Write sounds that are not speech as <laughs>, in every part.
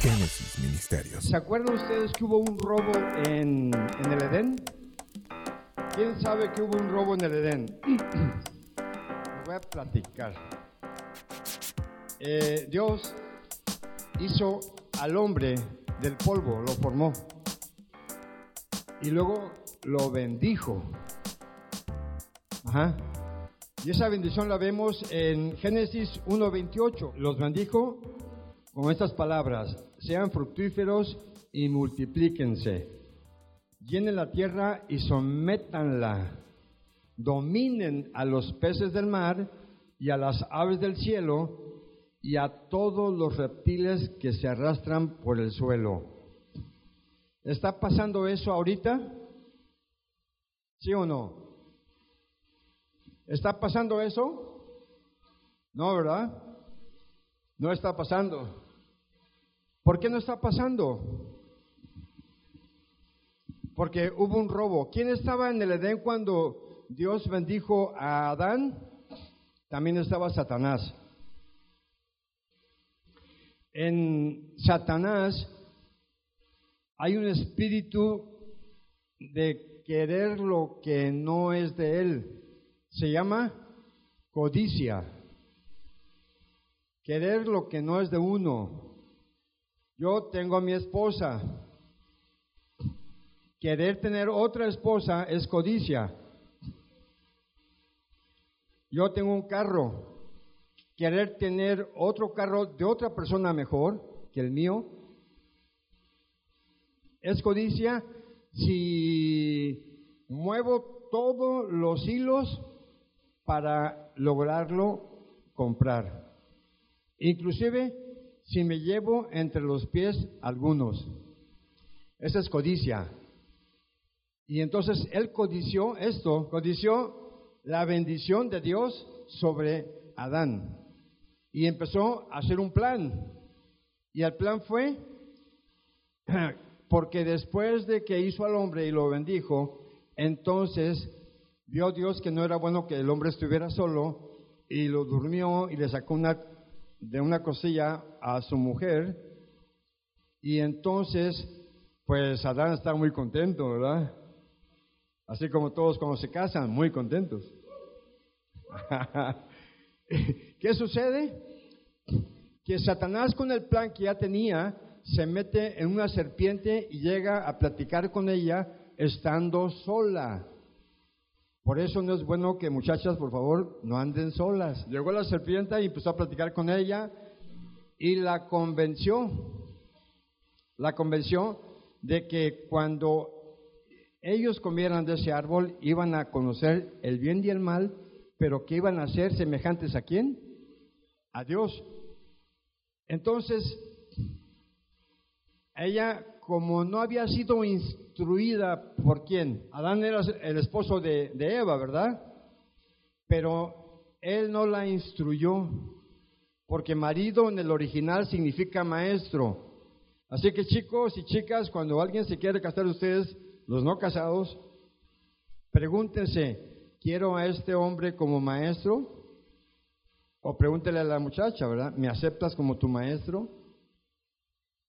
Génesis Ministerios. ¿Se acuerdan ustedes que hubo un robo en, el Edén? ¿Quién sabe que hubo un robo en el Edén? <clears throat> Voy a platicar. Eh, Dios hizo al hombre del polvo, lo formó. Y luego lo bendijo. Ajá. Y esa bendición la vemos en Génesis 1.28. Los bendijo con estas palabras. Sean fructíferos y multiplíquense. Llenen la tierra y sométanla. Dominen a los peces del mar y a las aves del cielo y a todos los reptiles que se arrastran por el suelo. ¿Está pasando eso ahorita? ¿Sí o no? ¿Está pasando eso? No, ¿verdad? No está pasando. ¿Por qué no está pasando? Porque hubo un robo. ¿Quién estaba en el Edén cuando Dios bendijo a Adán? También estaba Satanás. En Satanás hay un espíritu de querer lo que no es de él se llama codicia. Querer lo que no es de uno. Yo tengo a mi esposa. Querer tener otra esposa es codicia. Yo tengo un carro. Querer tener otro carro de otra persona mejor que el mío es codicia si muevo todos los hilos para lograrlo comprar. Inclusive si me llevo entre los pies algunos. Esa es codicia. Y entonces él codició esto, codició la bendición de Dios sobre Adán. Y empezó a hacer un plan. Y el plan fue, <clears throat> porque después de que hizo al hombre y lo bendijo, entonces Vio Dios que no era bueno que el hombre estuviera solo y lo durmió y le sacó una, de una cosilla a su mujer. Y entonces, pues Adán está muy contento, ¿verdad? Así como todos cuando se casan, muy contentos. <laughs> ¿Qué sucede? Que Satanás con el plan que ya tenía se mete en una serpiente y llega a platicar con ella estando sola. Por eso no es bueno que muchachas, por favor, no anden solas. Llegó la serpiente y empezó a platicar con ella y la convenció, la convenció de que cuando ellos comieran de ese árbol iban a conocer el bien y el mal, pero que iban a ser semejantes a quién? A Dios. Entonces, ella como no había sido instruida por quién. Adán era el esposo de, Eva, ¿verdad? Pero él no la instruyó, porque marido en el original significa maestro. Así que chicos y chicas, cuando alguien se quiere casar ustedes, los no casados, pregúntense, ¿quiero a este hombre como maestro? O pregúntele a la muchacha, ¿verdad? ¿Me aceptas como tu maestro?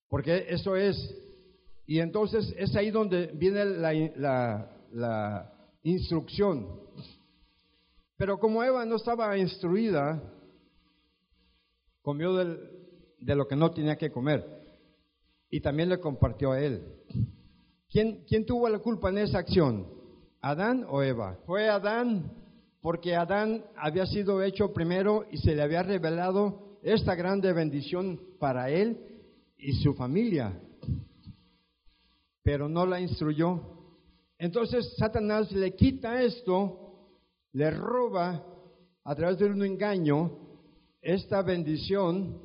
Porque eso es, y entonces es ahí donde viene la, instrucción. Pero como Eva no estaba instruida, comió de lo que no tenía que comer. Y también le compartió a él. ¿Quién, ¿Quién tuvo la culpa en esa acción? ¿Adán o Eva? Fue Adán, porque Adán había sido hecho primero y se le había revelado esta grande bendición para él y su familia pero no la instruyó. Entonces Satanás le quita esto, le roba a través de un engaño esta bendición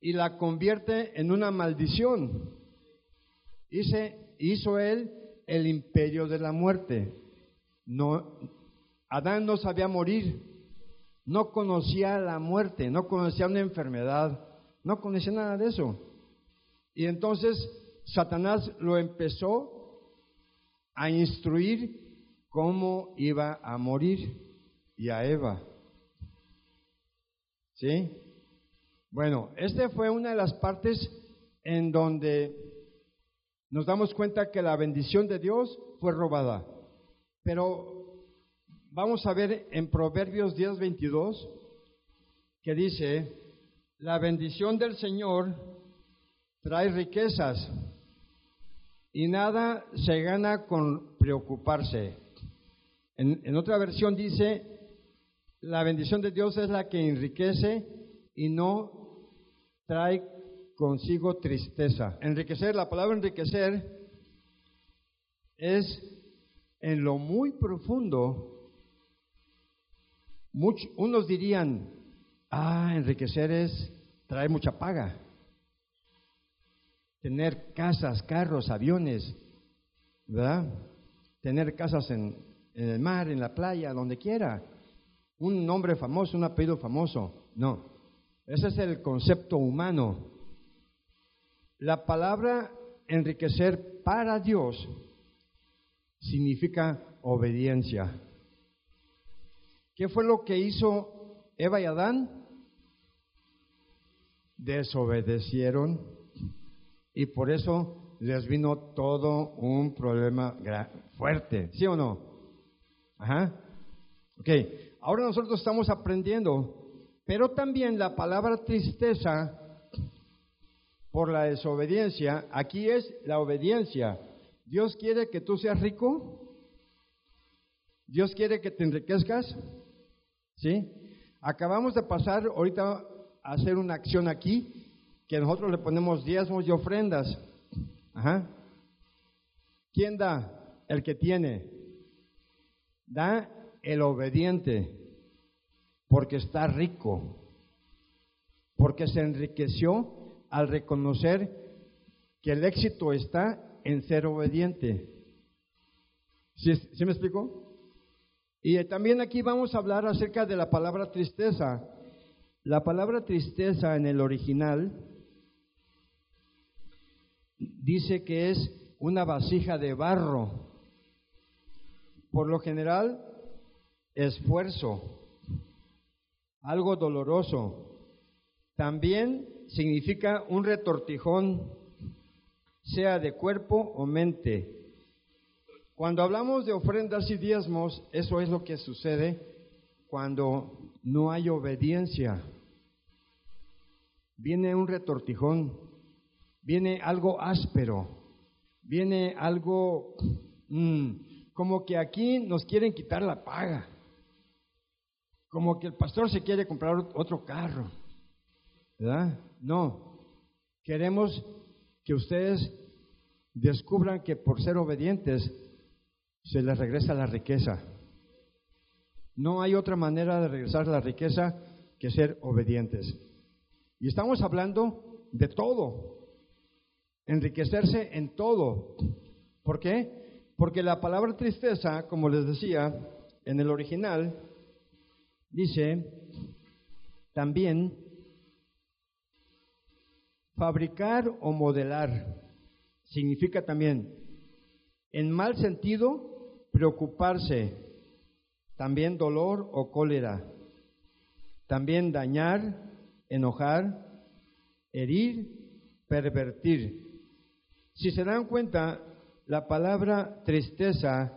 y la convierte en una maldición. hizo él el imperio de la muerte. No, Adán no sabía morir, no conocía la muerte, no conocía una enfermedad, no conocía nada de eso. Y entonces Satanás lo empezó a instruir cómo iba a morir y a Eva. ¿Sí? Bueno, esta fue una de las partes en donde nos damos cuenta que la bendición de Dios fue robada. Pero vamos a ver en Proverbios 10:22 que dice, la bendición del Señor trae riquezas y nada se gana con preocuparse. En, otra versión dice, la bendición de Dios es la que enriquece y no trae consigo tristeza. Enriquecer, la palabra enriquecer es en lo muy profundo. Muchos, unos dirían, ah, enriquecer es traer mucha paga tener casas, carros, aviones, ¿verdad? Tener casas en, el mar, en la playa, donde quiera. Un nombre famoso, un apellido famoso. No, ese es el concepto humano. La palabra enriquecer para Dios significa obediencia. ¿Qué fue lo que hizo Eva y Adán? Desobedecieron y por eso les vino todo un problema fuerte, ¿sí o no? Ajá. Ok, ahora nosotros estamos aprendiendo, pero también la palabra tristeza por la desobediencia, aquí es la obediencia. Dios quiere que tú seas rico, Dios quiere que te enriquezcas, ¿sí? Acabamos de pasar ahorita a hacer una acción aquí que nosotros le ponemos diezmos y ofrendas. Ajá. ¿Quién da? El que tiene. Da el obediente, porque está rico, porque se enriqueció al reconocer que el éxito está en ser obediente. ¿Sí, ¿Sí, me explico? Y también aquí vamos a hablar acerca de la palabra tristeza. La palabra tristeza en el original dice que es una vasija de barro. Por lo general, esfuerzo, algo doloroso. También significa un retortijón, sea de cuerpo o mente. Cuando hablamos de ofrendas y diezmos, eso es lo que sucede cuando no hay obediencia. Viene un retortijón viene algo áspero, viene algo mm, como que aquí nos quieren quitar la paga, como que el pastor se quiere comprar otro carro, ¿verdad? No, queremos que ustedes descubran que por ser obedientes se les regresa la riqueza. No hay otra manera de regresar la riqueza que ser obedientes. Y estamos hablando de todo, enriquecerse en todo. ¿Por qué? Porque la palabra tristeza, como les decía, en el original, dice también fabricar o modelar. Significa también, en mal sentido, preocuparse, también dolor o cólera, también dañar, enojar, herir, pervertir. Si se dan cuenta, la palabra tristeza,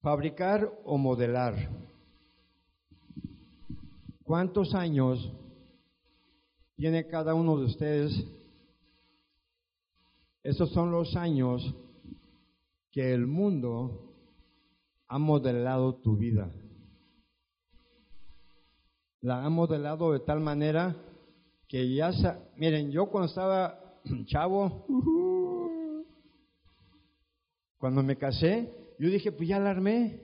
fabricar o modelar. ¿Cuántos años tiene cada uno de ustedes? Esos son los años que el mundo ha modelado tu vida. La ha modelado de tal manera que ya, miren, yo cuando estaba <clears throat> chavo, cuando me casé, yo dije, pues ya la armé.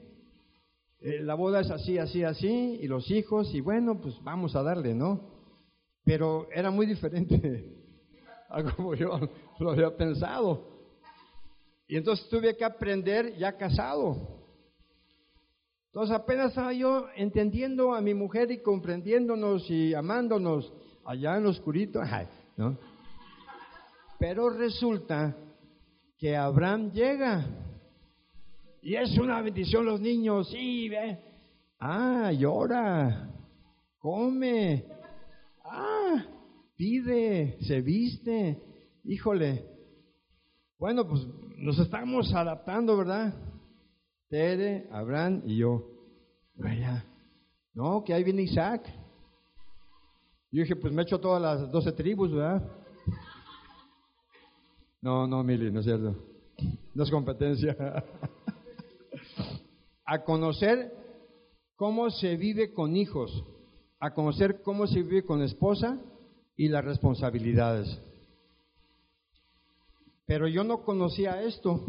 Eh, la boda es así, así, así, y los hijos, y bueno, pues vamos a darle, ¿no? Pero era muy diferente <laughs> a como yo <laughs> lo había pensado. Y entonces tuve que aprender ya casado. Entonces apenas estaba yo entendiendo a mi mujer y comprendiéndonos y amándonos allá en lo oscurito, <laughs> ¿no? Pero resulta que Abraham llega. Y es una bendición los niños, sí, ve. Ah, llora, come, ah, pide, se viste. híjole, bueno, pues nos estamos adaptando, ¿verdad? Tere, Abraham y yo. Vaya, no, que ahí viene Isaac. Yo dije, pues me echo todas las doce tribus, ¿verdad? No, no, Mili, no es cierto. No es competencia. <laughs> a conocer cómo se vive con hijos, a conocer cómo se vive con esposa y las responsabilidades. Pero yo no conocía esto.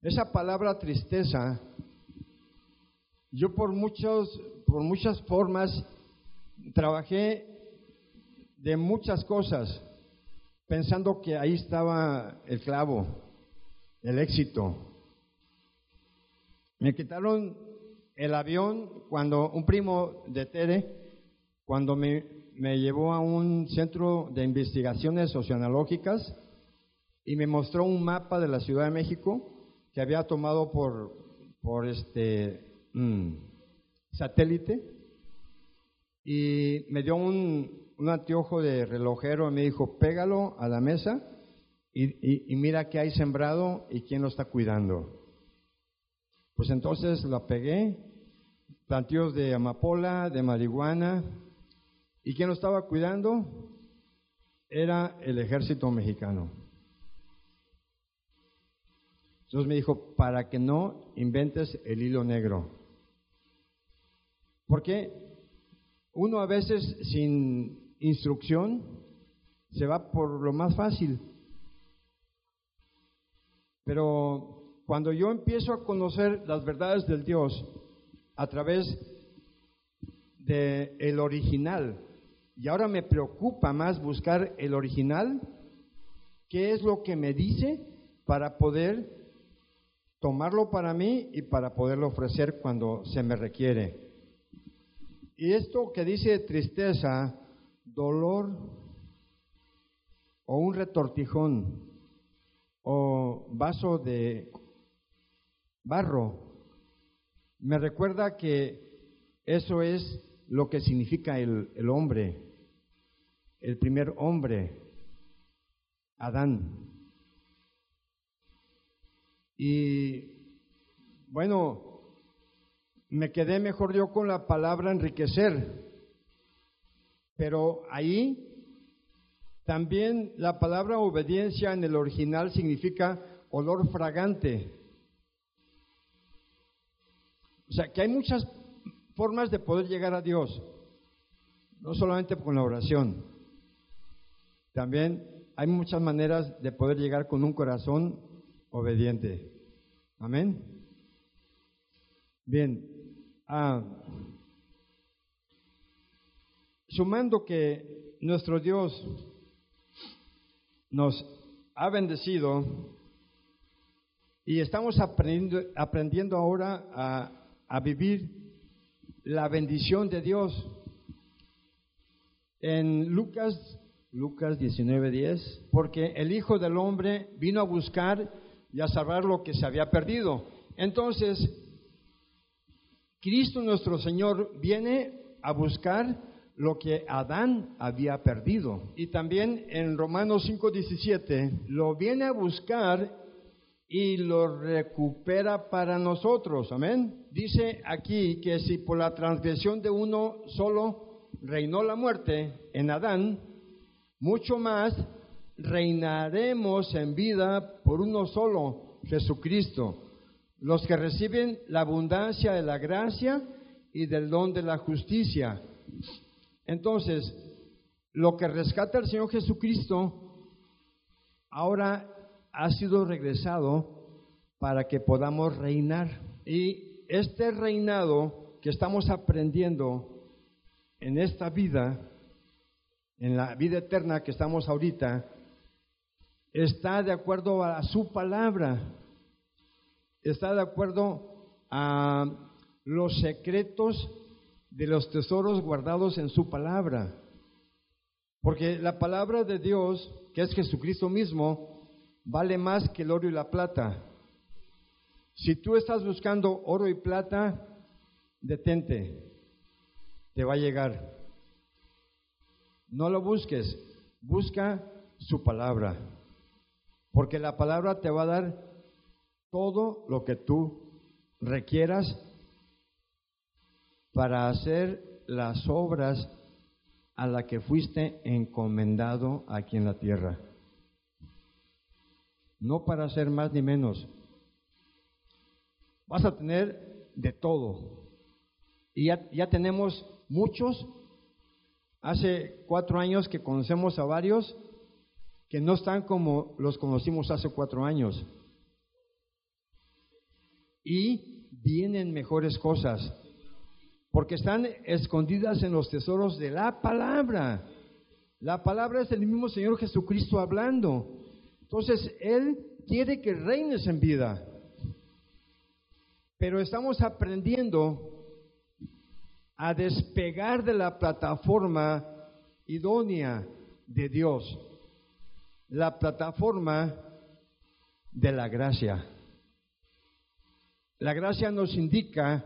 Esa palabra tristeza, yo por muchos, por muchas formas trabajé de muchas cosas, pensando que ahí estaba el clavo, el éxito. Me quitaron el avión cuando un primo de Tere, cuando me, me llevó a un centro de investigaciones oceanológicas y me mostró un mapa de la Ciudad de México que había tomado por, por este mm, satélite y me dio un, un, anteojo de relojero y me dijo, pégalo a la mesa y, mira qué hay sembrado y quién lo está cuidando. Pues entonces lo pegué, plantíos de amapola, de marihuana, y quién lo estaba cuidando era el ejército mexicano. Entonces me dijo, para que no inventes el hilo negro. Porque uno a veces sin instrucción se va por lo más fácil. Pero cuando yo empiezo a conocer las verdades del Dios a través del el original, y ahora me preocupa más buscar el original, qué es lo que me dice para poder tomarlo para mí y para poderlo ofrecer cuando se me requiere. Y esto que dice tristeza, dolor o un retortijón o vaso de barro, me recuerda que eso es lo que significa el, el hombre, el primer hombre, Adán. Y bueno, me quedé mejor yo con la palabra enriquecer, pero ahí también la palabra obediencia en el original significa olor fragante. O sea, que hay muchas formas de poder llegar a Dios, no solamente con la oración. También hay muchas maneras de poder llegar con un corazón obediente. Amén. Bien. Ah, sumando que nuestro Dios nos ha bendecido y estamos aprendiendo, aprendiendo ahora a, a vivir la bendición de Dios. En Lucas, Lucas 19:10, porque el Hijo del Hombre vino a buscar y a salvar lo que se había perdido. Entonces, Cristo nuestro Señor viene a buscar lo que Adán había perdido. Y también en Romanos 5:17 lo viene a buscar y lo recupera para nosotros. Amén. Dice aquí que si por la transgresión de uno solo reinó la muerte en Adán, mucho más reinaremos en vida por uno solo, Jesucristo, los que reciben la abundancia de la gracia y del don de la justicia. Entonces, lo que rescata el Señor Jesucristo ahora ha sido regresado para que podamos reinar. Y este reinado que estamos aprendiendo en esta vida, en la vida eterna que estamos ahorita, está de acuerdo a su palabra, está de acuerdo a los secretos de los tesoros guardados en su palabra. Porque la palabra de Dios, que es Jesucristo mismo, vale más que el oro y la plata. Si tú estás buscando oro y plata, detente, te va a llegar. No lo busques, busca su palabra. Porque la palabra te va a dar todo lo que tú requieras para hacer las obras a las que fuiste encomendado aquí en la tierra. No para hacer más ni menos. Vas a tener de todo. Y ya, ya tenemos muchos. Hace cuatro años que conocemos a varios que no están como los conocimos hace cuatro años. Y vienen mejores cosas, porque están escondidas en los tesoros de la palabra. La palabra es el mismo Señor Jesucristo hablando. Entonces, Él quiere que reines en vida. Pero estamos aprendiendo a despegar de la plataforma idónea de Dios la plataforma de la gracia. La gracia nos indica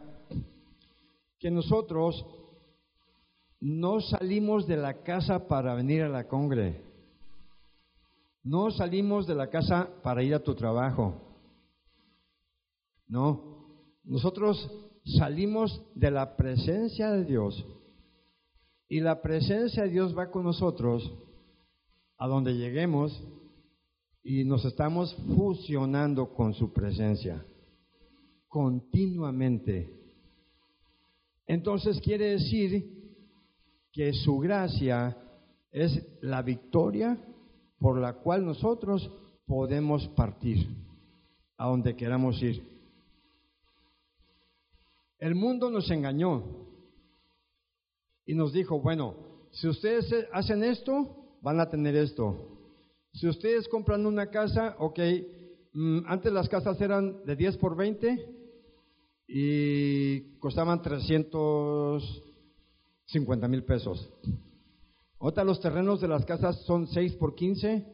que nosotros no salimos de la casa para venir a la congre. No salimos de la casa para ir a tu trabajo. No, nosotros salimos de la presencia de Dios y la presencia de Dios va con nosotros a donde lleguemos y nos estamos fusionando con su presencia continuamente. Entonces quiere decir que su gracia es la victoria por la cual nosotros podemos partir a donde queramos ir. El mundo nos engañó y nos dijo, bueno, si ustedes hacen esto, van a tener esto. Si ustedes compran una casa, ok, mm, antes las casas eran de 10 por 20 y costaban 350 mil pesos. Ahora los terrenos de las casas son 6 por 15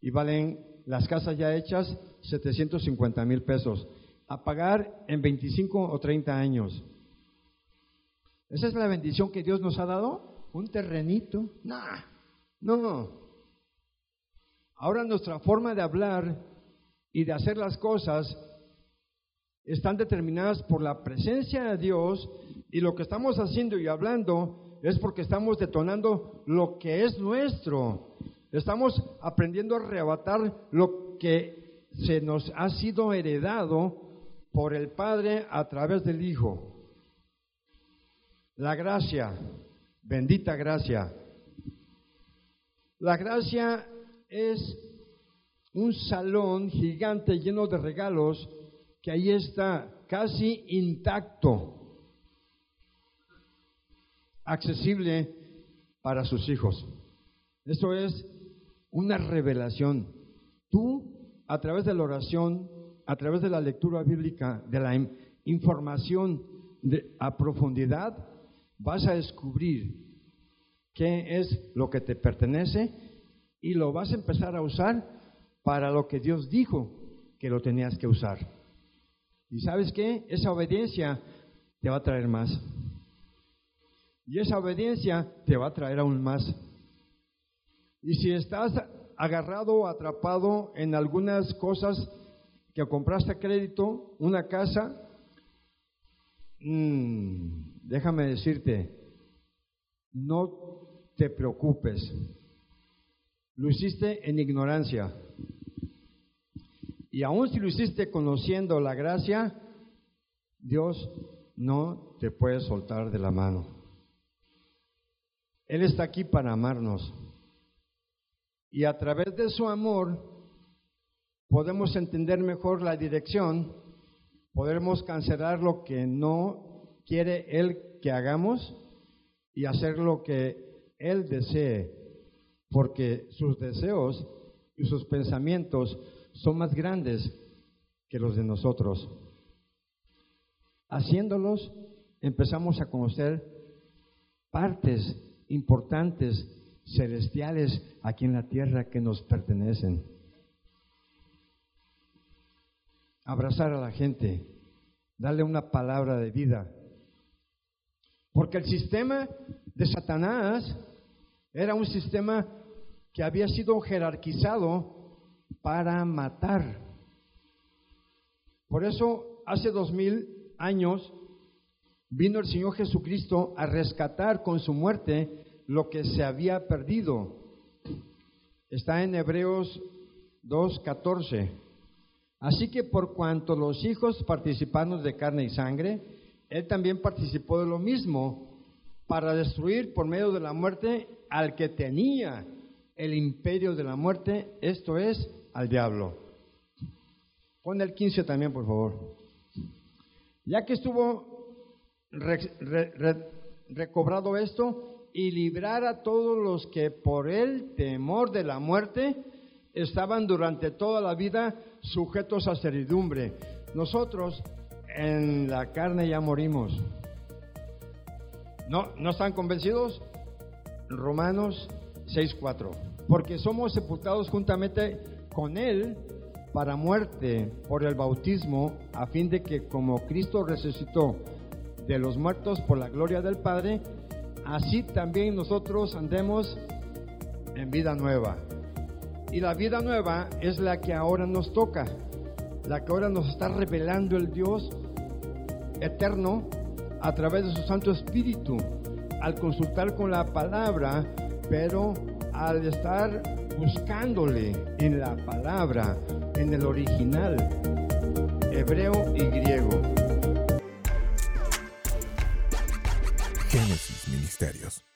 y valen las casas ya hechas 750 mil pesos. A pagar en 25 o 30 años. ¿Esa es la bendición que Dios nos ha dado? ¿Un terrenito? Nah. No. Ahora nuestra forma de hablar y de hacer las cosas están determinadas por la presencia de Dios y lo que estamos haciendo y hablando es porque estamos detonando lo que es nuestro. Estamos aprendiendo a arrebatar lo que se nos ha sido heredado por el Padre a través del Hijo. La gracia, bendita gracia, la gracia es un salón gigante lleno de regalos que ahí está casi intacto, accesible para sus hijos. Eso es una revelación. Tú, a través de la oración, a través de la lectura bíblica, de la información a profundidad, vas a descubrir qué es lo que te pertenece y lo vas a empezar a usar para lo que Dios dijo que lo tenías que usar. Y sabes qué? Esa obediencia te va a traer más. Y esa obediencia te va a traer aún más. Y si estás agarrado o atrapado en algunas cosas que compraste a crédito, una casa, mmm, déjame decirte, no te preocupes. Lo hiciste en ignorancia. Y aun si lo hiciste conociendo la gracia, Dios no te puede soltar de la mano. Él está aquí para amarnos. Y a través de su amor podemos entender mejor la dirección, podemos cancelar lo que no quiere Él que hagamos y hacer lo que él desee, porque sus deseos y sus pensamientos son más grandes que los de nosotros. Haciéndolos, empezamos a conocer partes importantes celestiales aquí en la tierra que nos pertenecen. Abrazar a la gente, darle una palabra de vida. Porque el sistema de Satanás era un sistema que había sido jerarquizado para matar. Por eso, hace dos mil años, vino el Señor Jesucristo a rescatar con su muerte lo que se había perdido. Está en Hebreos 2.14. Así que por cuanto los hijos participaron de carne y sangre, Él también participó de lo mismo para destruir por medio de la muerte al que tenía el imperio de la muerte, esto es, al diablo. Pon el 15 también, por favor. Ya que estuvo recobrado esto y librar a todos los que por el temor de la muerte estaban durante toda la vida sujetos a servidumbre. Nosotros en la carne ya morimos. ¿No, ¿no están convencidos? Romanos 6.4. Porque somos sepultados juntamente con Él para muerte por el bautismo, a fin de que como Cristo resucitó de los muertos por la gloria del Padre, así también nosotros andemos en vida nueva. Y la vida nueva es la que ahora nos toca, la que ahora nos está revelando el Dios eterno a través de su Santo Espíritu, al consultar con la palabra, pero al estar buscándole en la palabra, en el original, hebreo y griego. Génesis Ministerios.